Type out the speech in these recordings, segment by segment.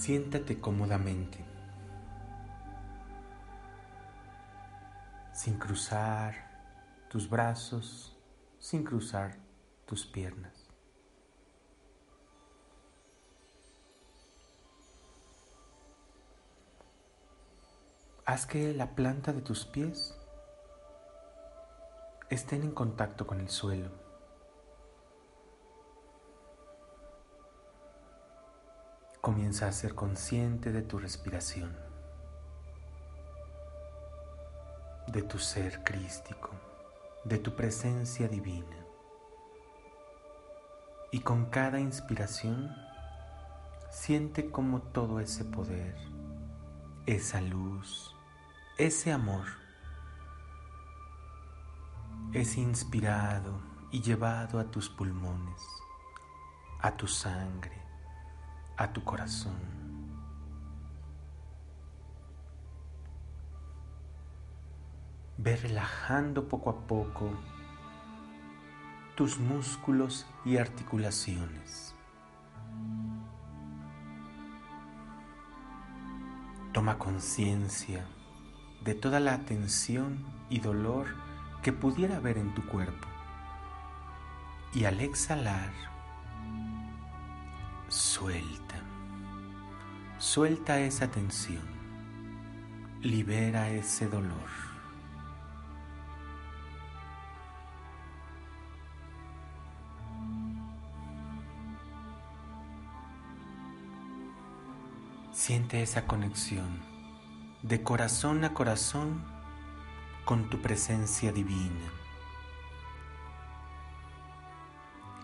Siéntate cómodamente, sin cruzar tus brazos, sin cruzar tus piernas. Haz que la planta de tus pies estén en contacto con el suelo. Comienza a ser consciente de tu respiración, de tu ser crístico, de tu presencia divina. Y con cada inspiración, siente como todo ese poder, esa luz, ese amor es inspirado y llevado a tus pulmones, a tu sangre, a tu corazón. Ve relajando poco a poco tus músculos y articulaciones. Toma conciencia de toda la tensión y dolor que pudiera haber en tu cuerpo. Y al exhalar, suelta. Suelta esa tensión. Libera ese dolor. Siente esa conexión de corazón a corazón con tu presencia divina.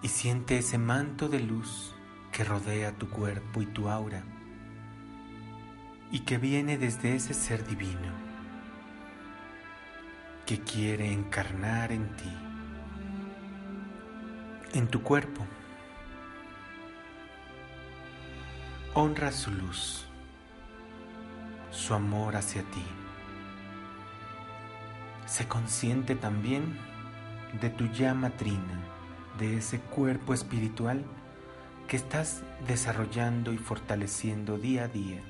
Y siente ese manto de luz que rodea tu cuerpo y tu aura y que viene desde ese ser divino que quiere encarnar en ti, en tu cuerpo. Honra su luz su amor hacia ti. Sé consciente también de tu llama trina, de ese cuerpo espiritual que estás desarrollando y fortaleciendo día a día.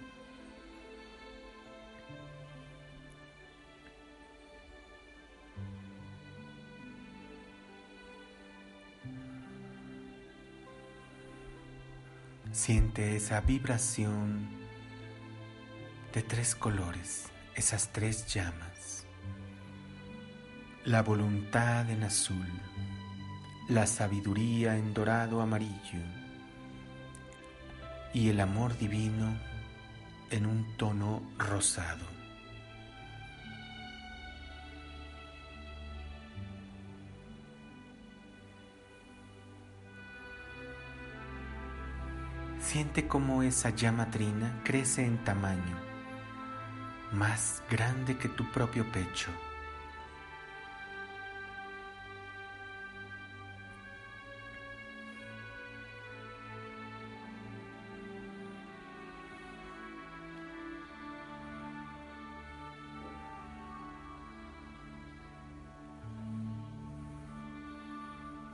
Siente esa vibración de tres colores, esas tres llamas. La voluntad en azul, la sabiduría en dorado amarillo y el amor divino en un tono rosado. Siente cómo esa llama trina crece en tamaño más grande que tu propio pecho.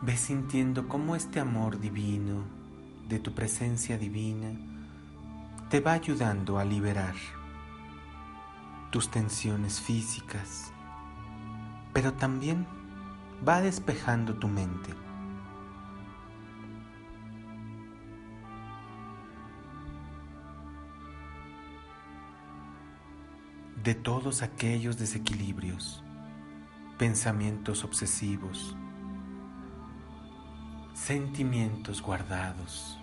Ve sintiendo cómo este amor divino, de tu presencia divina, te va ayudando a liberar tus tensiones físicas, pero también va despejando tu mente. de todos aquellos desequilibrios, pensamientos obsesivos, sentimientos guardados.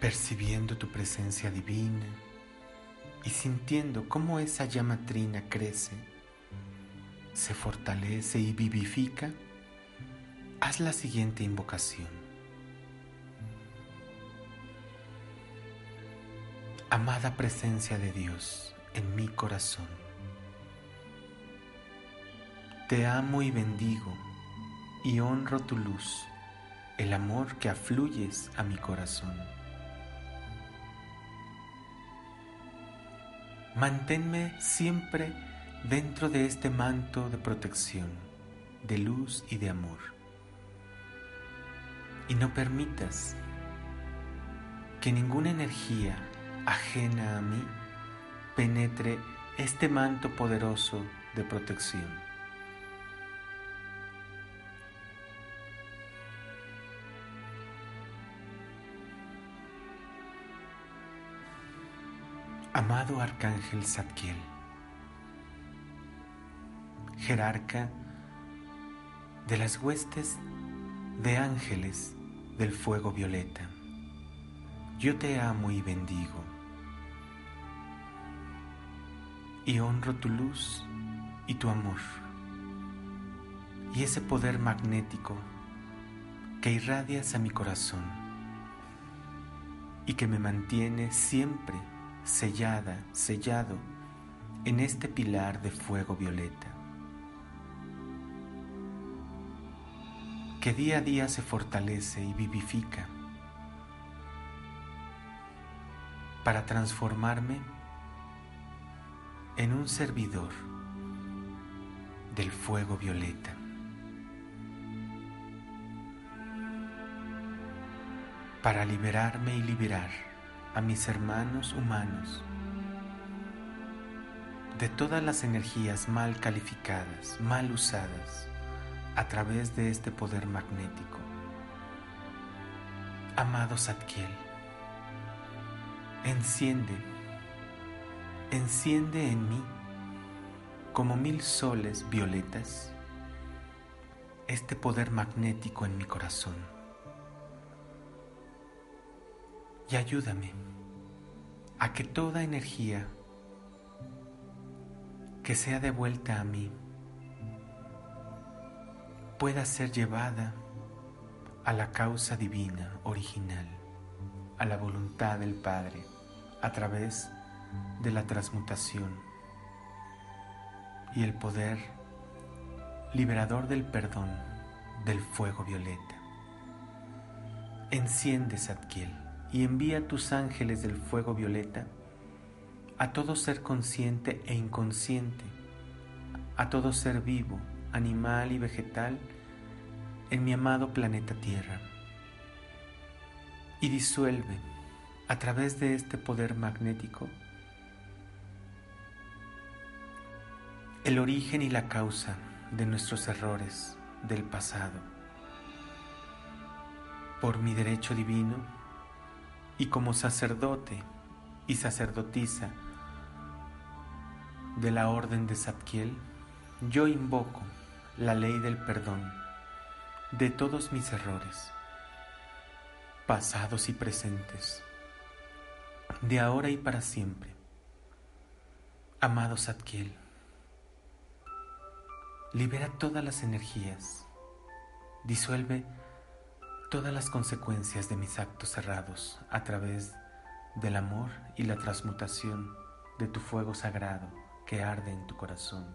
Percibiendo tu presencia divina y sintiendo cómo esa llama trina crece se fortalece y vivifica, haz la siguiente invocación. Amada presencia de Dios en mi corazón, te amo y bendigo y honro tu luz, el amor que afluyes a mi corazón. Manténme siempre dentro de este manto de protección, de luz y de amor. Y no permitas que ninguna energía ajena a mí penetre este manto poderoso de protección. Arcángel Zadkiel, jerarca de las huestes de ángeles del fuego violeta, yo te amo y bendigo, y honro tu luz y tu amor, y ese poder magnético que irradias a mi corazón y que me mantiene siempre sellada, sellado en este pilar de fuego violeta, que día a día se fortalece y vivifica para transformarme en un servidor del fuego violeta. para liberarme y liberar a mis hermanos humanos de todas las energías mal calificadas, mal usadas a través de este poder magnético. Amado Satkiel, enciende, enciende en mí como mil soles violetas este poder magnético en mi corazón y ayúdame a que toda energía que sea devuelta a mí pueda ser llevada a la causa divina original, a la voluntad del Padre, a través de la transmutación y el poder liberador del perdón del fuego violeta. Enciende Zadkiel y envía tus ángeles del fuego violeta a todo ser consciente e inconsciente, a todo ser vivo, animal y vegetal en mi amado planeta Tierra. Y disuelve a través de este poder magnético el origen y la causa de nuestros errores del pasado. Por mi derecho divino, y como sacerdote y sacerdotisa de la orden de Zadkiel, yo invoco la ley del perdón de todos mis errores, pasados y presentes, de ahora y para siempre. Amado Zadkiel, libera todas las energías, disuelve todas las consecuencias de mis actos cerrados a través del amor y la transmutación de tu fuego sagrado que arde en tu corazón.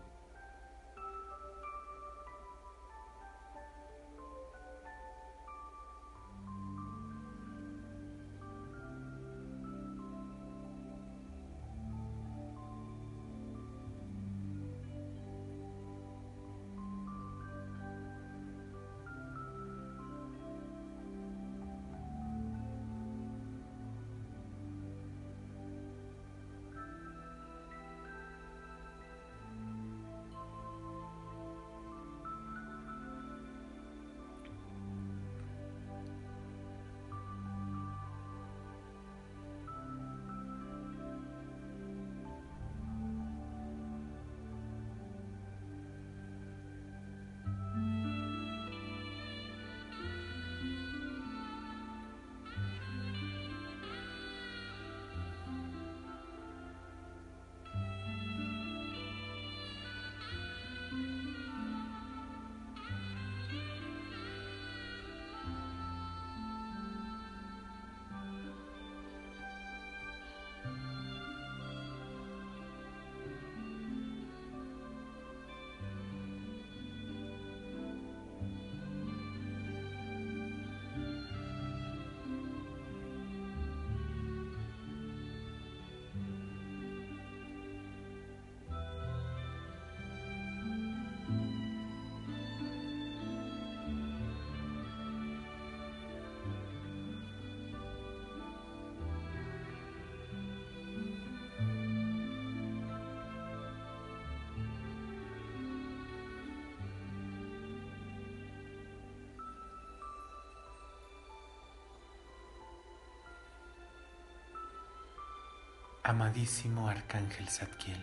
Amadísimo Arcángel Zadkiel,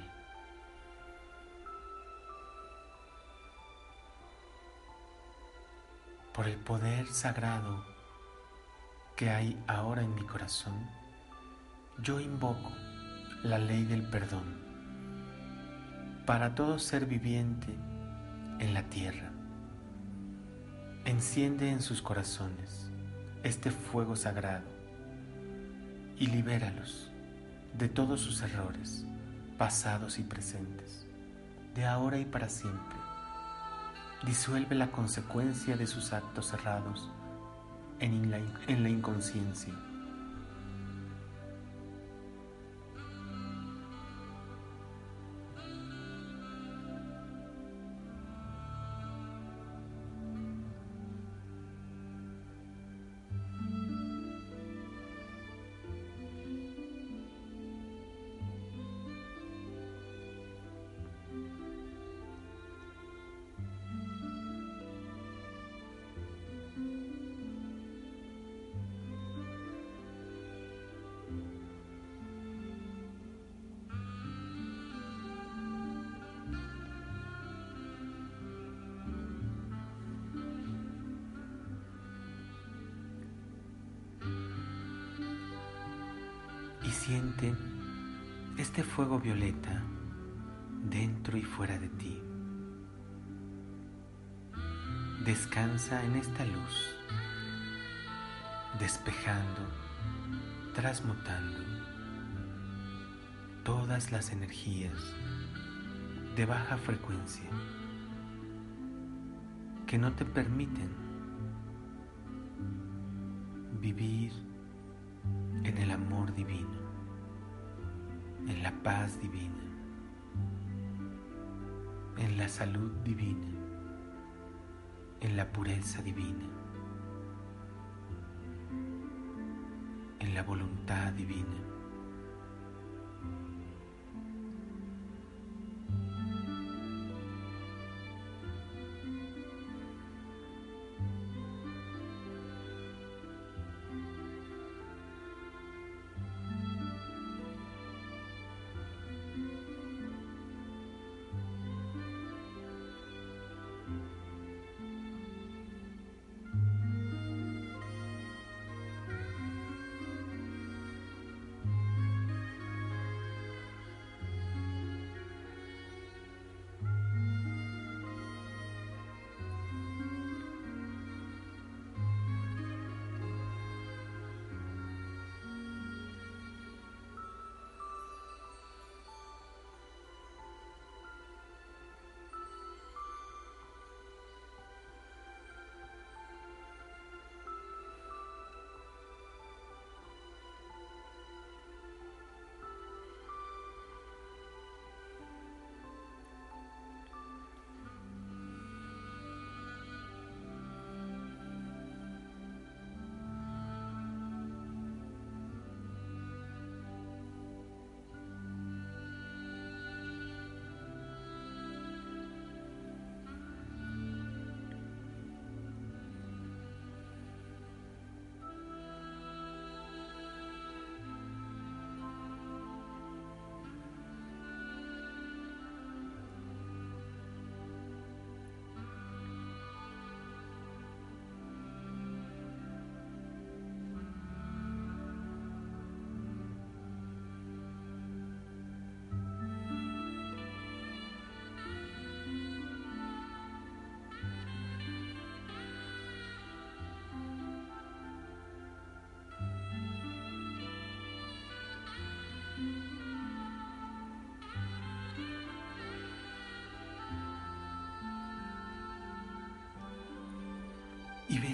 por el poder sagrado que hay ahora en mi corazón, yo invoco la ley del perdón para todo ser viviente en la tierra. Enciende en sus corazones este fuego sagrado y libéralos de todos sus errores, pasados y presentes, de ahora y para siempre. Disuelve la consecuencia de sus actos errados en la, en la inconsciencia siente este fuego violeta dentro y fuera de ti. Descansa en esta luz, despejando, transmutando todas las energías de baja frecuencia que no te permiten vivir la pureza divina, en la voluntad divina.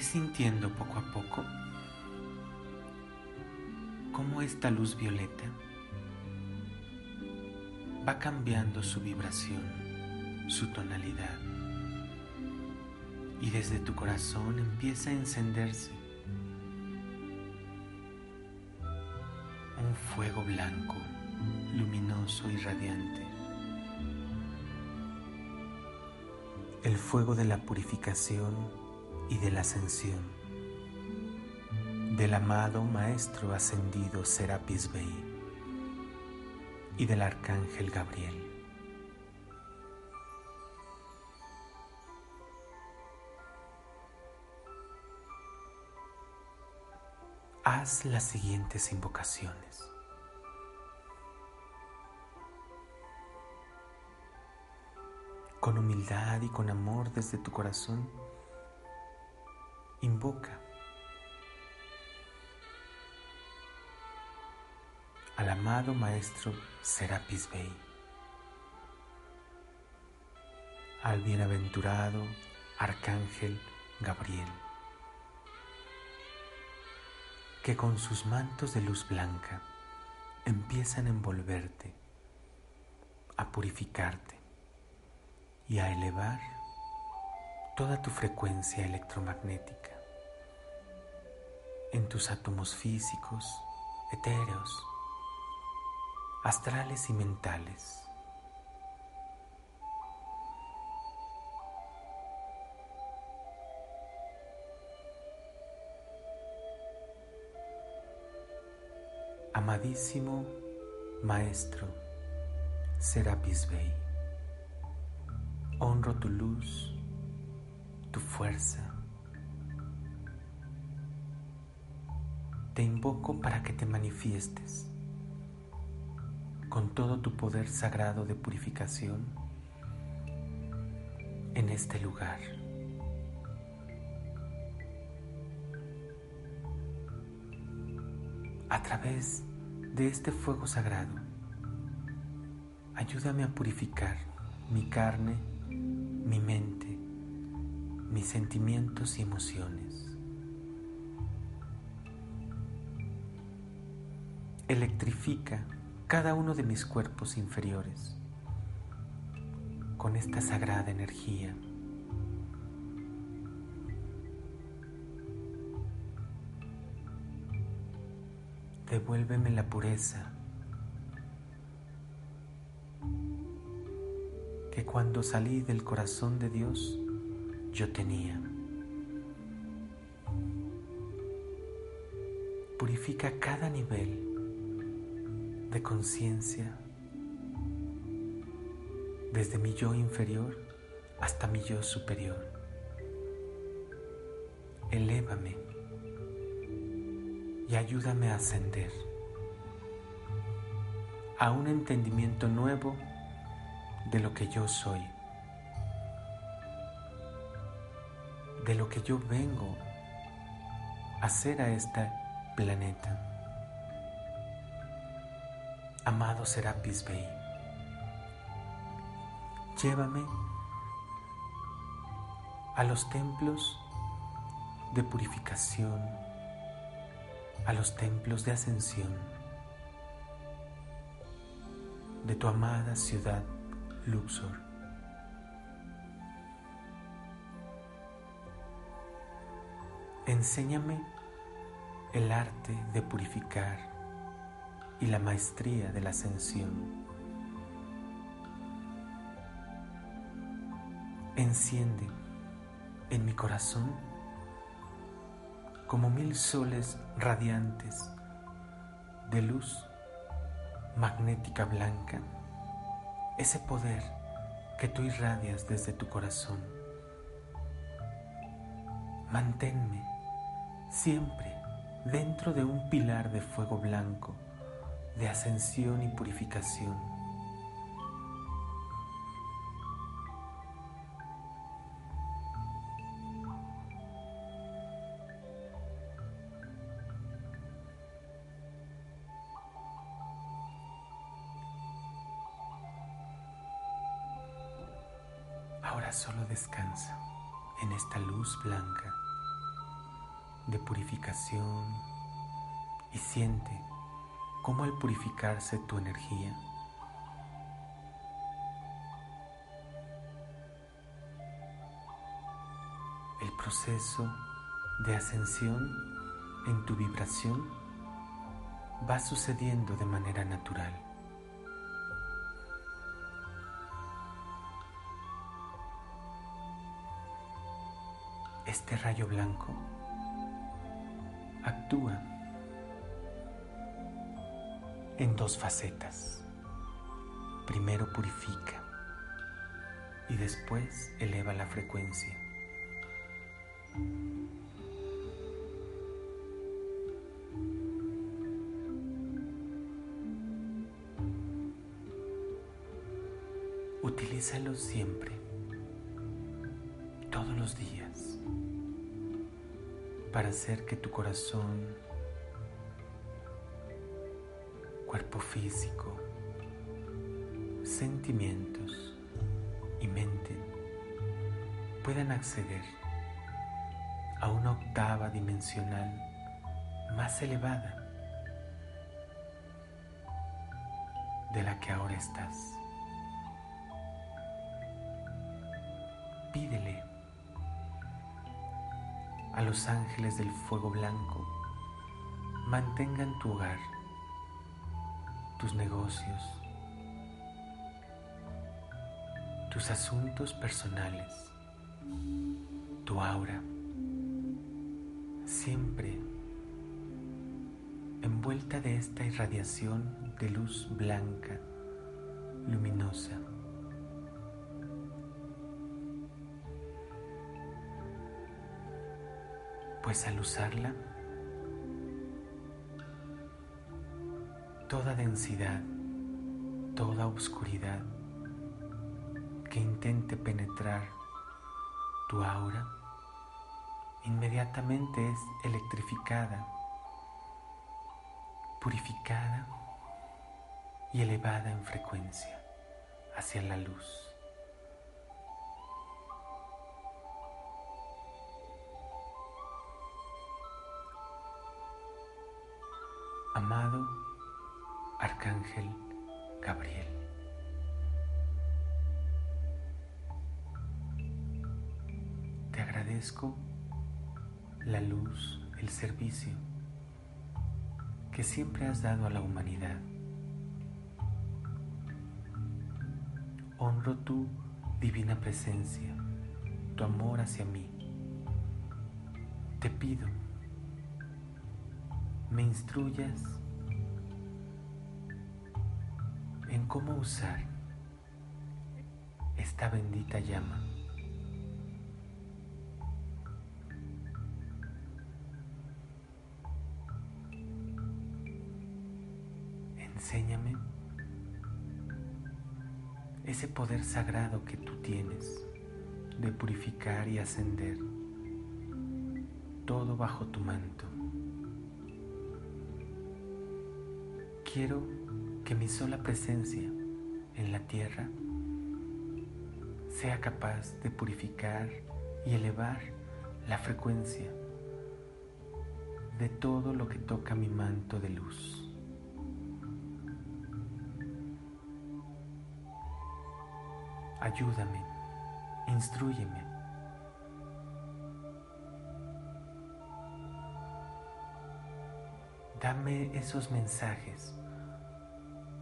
Sintiendo poco a poco cómo esta luz violeta va cambiando su vibración, su tonalidad. Y desde tu corazón empieza a encenderse un fuego blanco, luminoso y radiante. El fuego de la purificación y de la ascensión del amado Maestro ascendido Serapis Bey. y del Arcángel Gabriel. Haz las siguientes invocaciones. Con humildad y con amor desde tu corazón, invoca al amado Maestro Serapis Bey, al bienaventurado Arcángel Gabriel, que con sus mantos de luz blanca empiezan a envolverte, a purificarte y a elevar toda tu frecuencia electromagnética en tus átomos físicos, etéreos, astrales y mentales. Amadísimo Maestro Serapis Bey, honro tu luz, tu fuerza. Te invoco para que te manifiestes con todo tu poder sagrado de purificación en este lugar. A través de este fuego sagrado, ayúdame a purificar mi carne, mi mente, mis sentimientos y emociones. Electrifica cada uno de mis cuerpos inferiores con esta sagrada energía. Devuélveme la pureza que cuando salí del corazón de Dios yo tenía. Purifica cada nivel de conciencia desde mi yo inferior hasta mi yo superior. Elévame y ayúdame a ascender a un entendimiento nuevo de lo que yo soy, de lo que yo vengo a hacer a este planeta amado Serapis Bey, llévame a los templos de purificación, a los templos de ascensión de tu amada ciudad Luxor. Enséñame el arte de purificar y la maestría de la ascensión. Enciende en mi corazón como mil soles radiantes de luz magnética blanca, ese poder que tú irradias desde tu corazón. Manténme siempre dentro de un pilar de fuego blanco de ascensión y purificación. Ahora solo descansa en esta luz blanca de purificación y siente cómo al purificarse tu energía, el proceso de ascensión en tu vibración va sucediendo de manera natural. Este rayo blanco actúa en dos facetas. primero purifica y después eleva la frecuencia. Utilízalo siempre, todos los días, para hacer que tu corazón, cuerpo físico, sentimientos y mente puedan acceder a una octava dimensional más elevada de la que ahora estás. Los ángeles del fuego blanco mantengan tu hogar, tus negocios, tus asuntos personales, tu aura, siempre envuelta de esta irradiación de luz blanca, luminosa. Pues al usarla, toda densidad, toda oscuridad que intente penetrar tu aura, inmediatamente es electrificada, purificada y elevada en frecuencia hacia la luz. Arcángel Gabriel. Te agradezco la luz, el servicio que siempre has dado a la humanidad. Honro tu divina presencia, tu amor hacia mí. Te pido me instruyas en cómo usar esta bendita llama. Enséñame ese poder sagrado que tú tienes de purificar y ascender todo bajo tu manto. Quiero que mi sola presencia en la tierra sea capaz de purificar y elevar la frecuencia de todo lo que toca mi manto de luz. Ayúdame, instruyeme Dame esos mensajes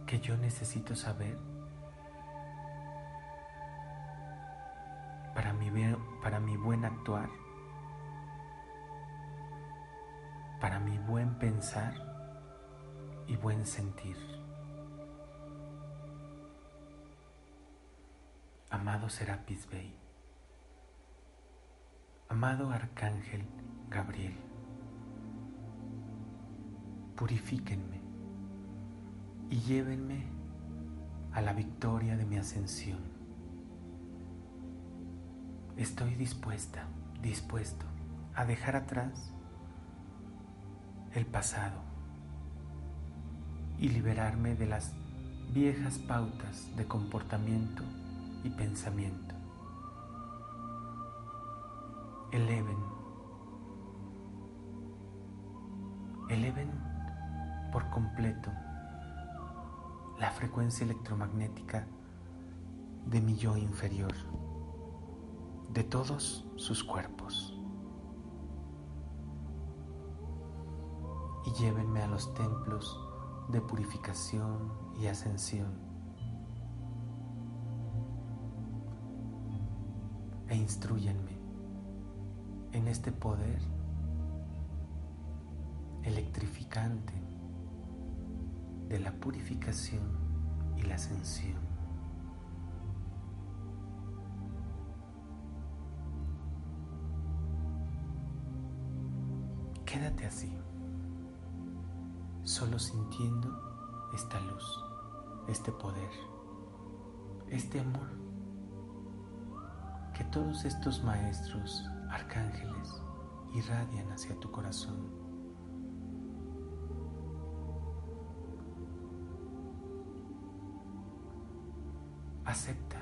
que yo necesito saber para mi, para mi buen actuar, para mi buen pensar y buen sentir. Amado Serapis Bey, amado Arcángel Gabriel, purifíquenme y llévenme a la victoria de mi ascensión. Estoy dispuesta, dispuesto a dejar atrás el pasado y liberarme de las viejas pautas de comportamiento y pensamiento. Eleven, eleven por completo la frecuencia electromagnética de mi yo inferior, de todos sus cuerpos. Y llévenme a los templos de purificación y ascensión. E instruyenme en este poder electrificante de la purificación y la ascensión. Quédate así, solo sintiendo esta luz, este poder, este amor que todos estos maestros, arcángeles, irradian hacia tu corazón. Acepta,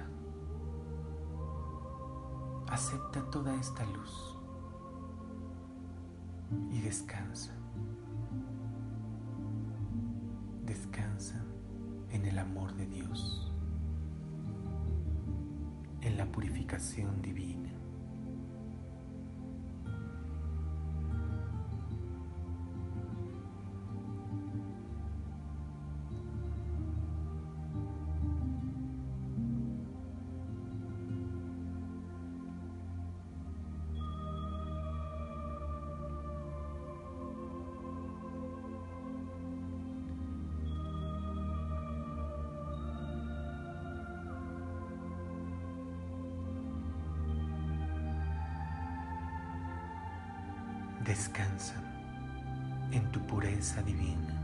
acepta toda esta luz y descansa. Descansa en el amor de Dios, en la purificación divina. Descansa en tu pureza divina.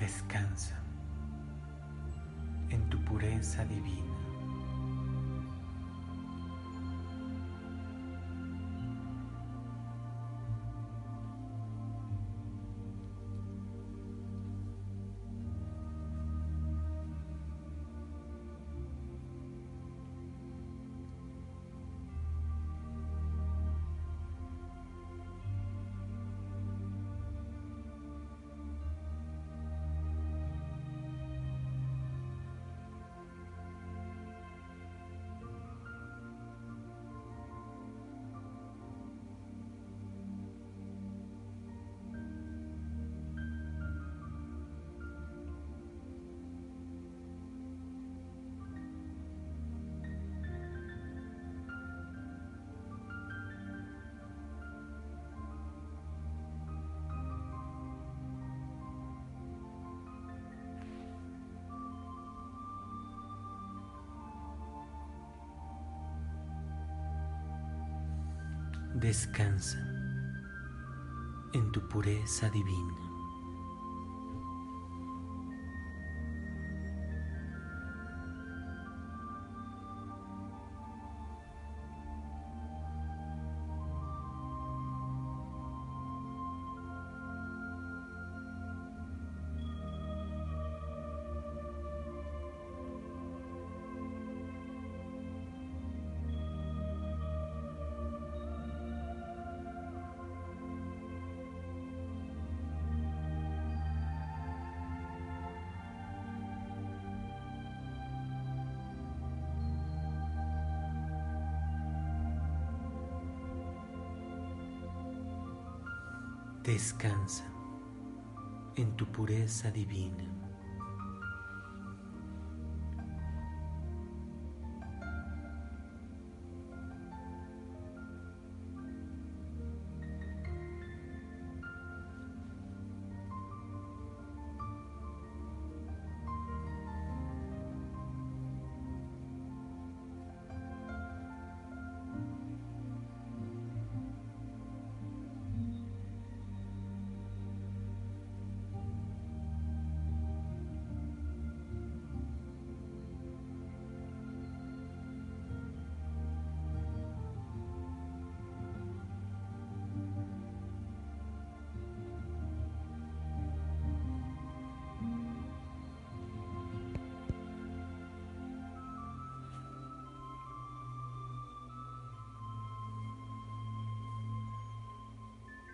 Descansa en tu pureza divina. Descansa en tu pureza divina. Descansa en tu pureza divina.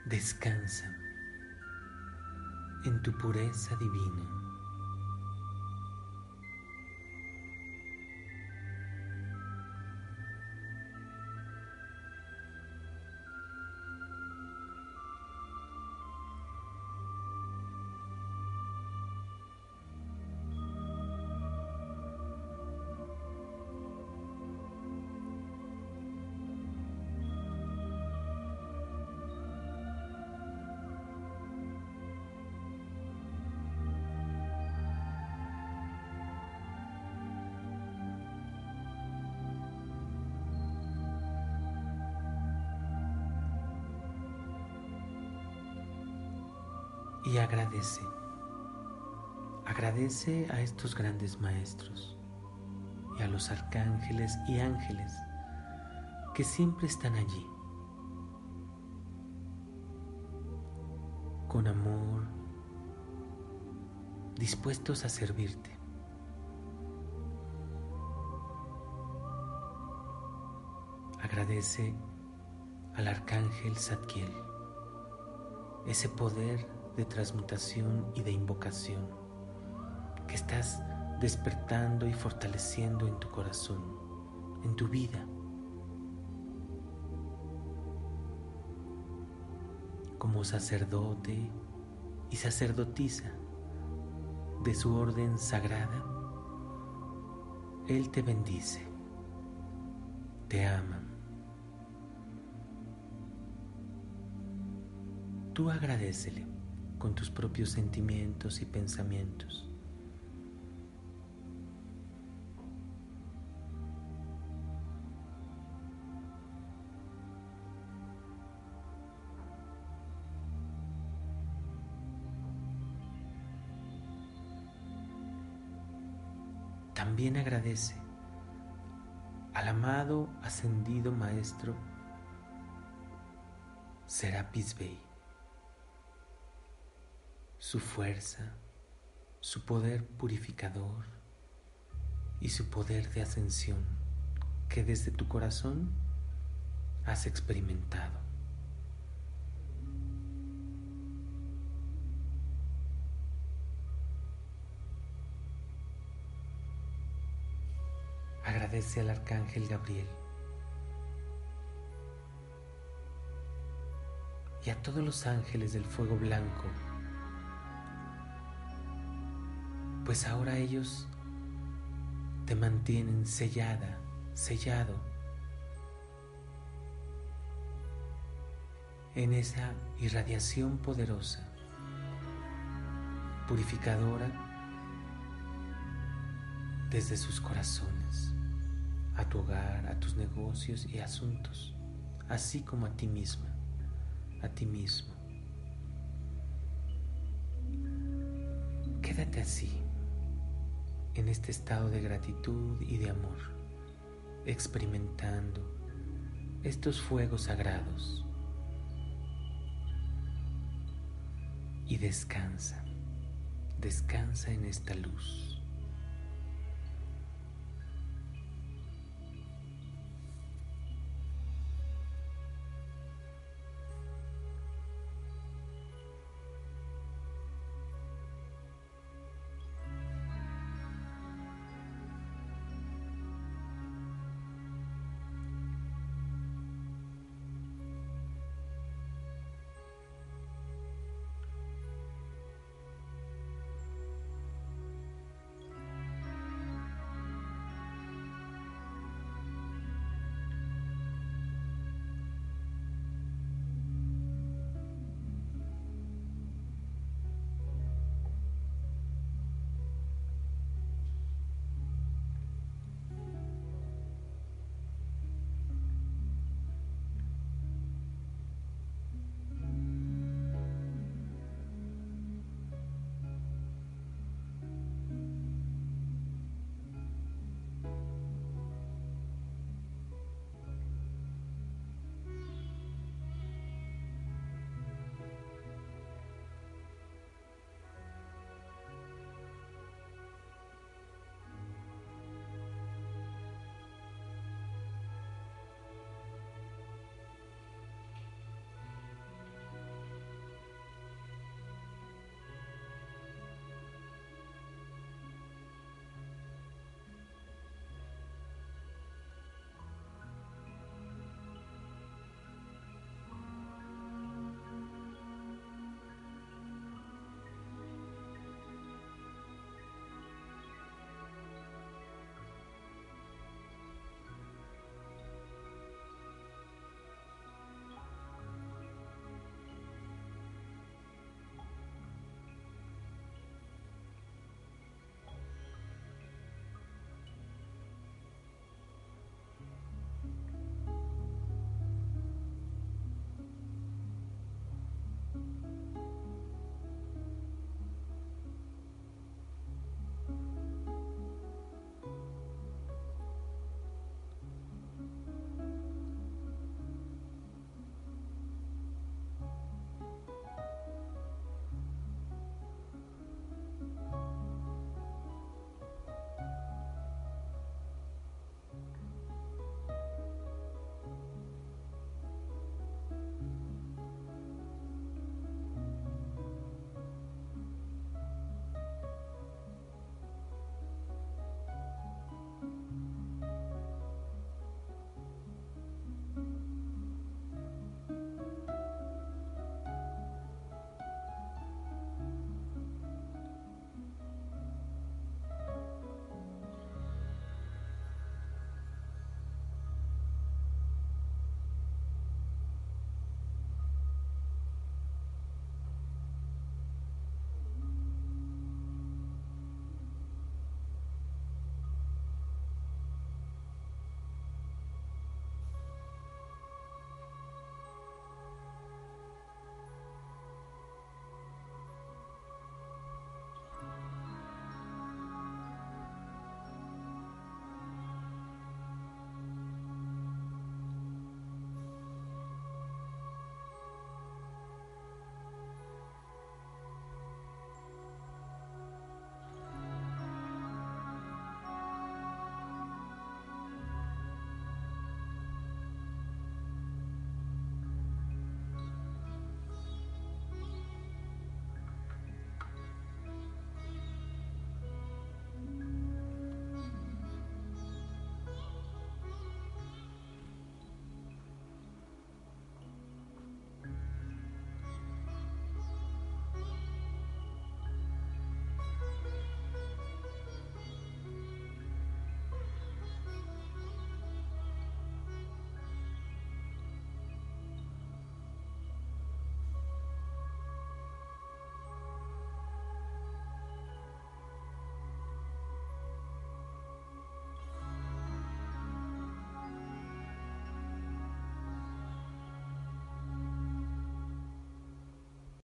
Descansa en tu pureza divina. Y agradece. Agradece a estos grandes maestros y a los arcángeles y ángeles que siempre están allí, con amor, dispuestos a servirte. Agradece al arcángel Zadkiel ese poder de transmutación y de invocación que estás despertando y fortaleciendo en tu corazón, en tu vida. Como sacerdote y sacerdotisa de su orden sagrada, Él te bendice, te ama. Tú agradecele con tus propios sentimientos y pensamientos. También agradece al amado ascendido Maestro Serapis Bey su fuerza, su poder purificador y su poder de ascensión que desde tu corazón has experimentado. Agradece al Arcángel Gabriel y a todos los ángeles del fuego blanco pues ahora ellos te mantienen sellada, sellado en esa irradiación poderosa, purificadora desde sus corazones, a tu hogar, a tus negocios y asuntos, así como a ti misma, a ti mismo. Quédate así en este estado de gratitud y de amor, experimentando estos fuegos sagrados. Y descansa, descansa en esta luz.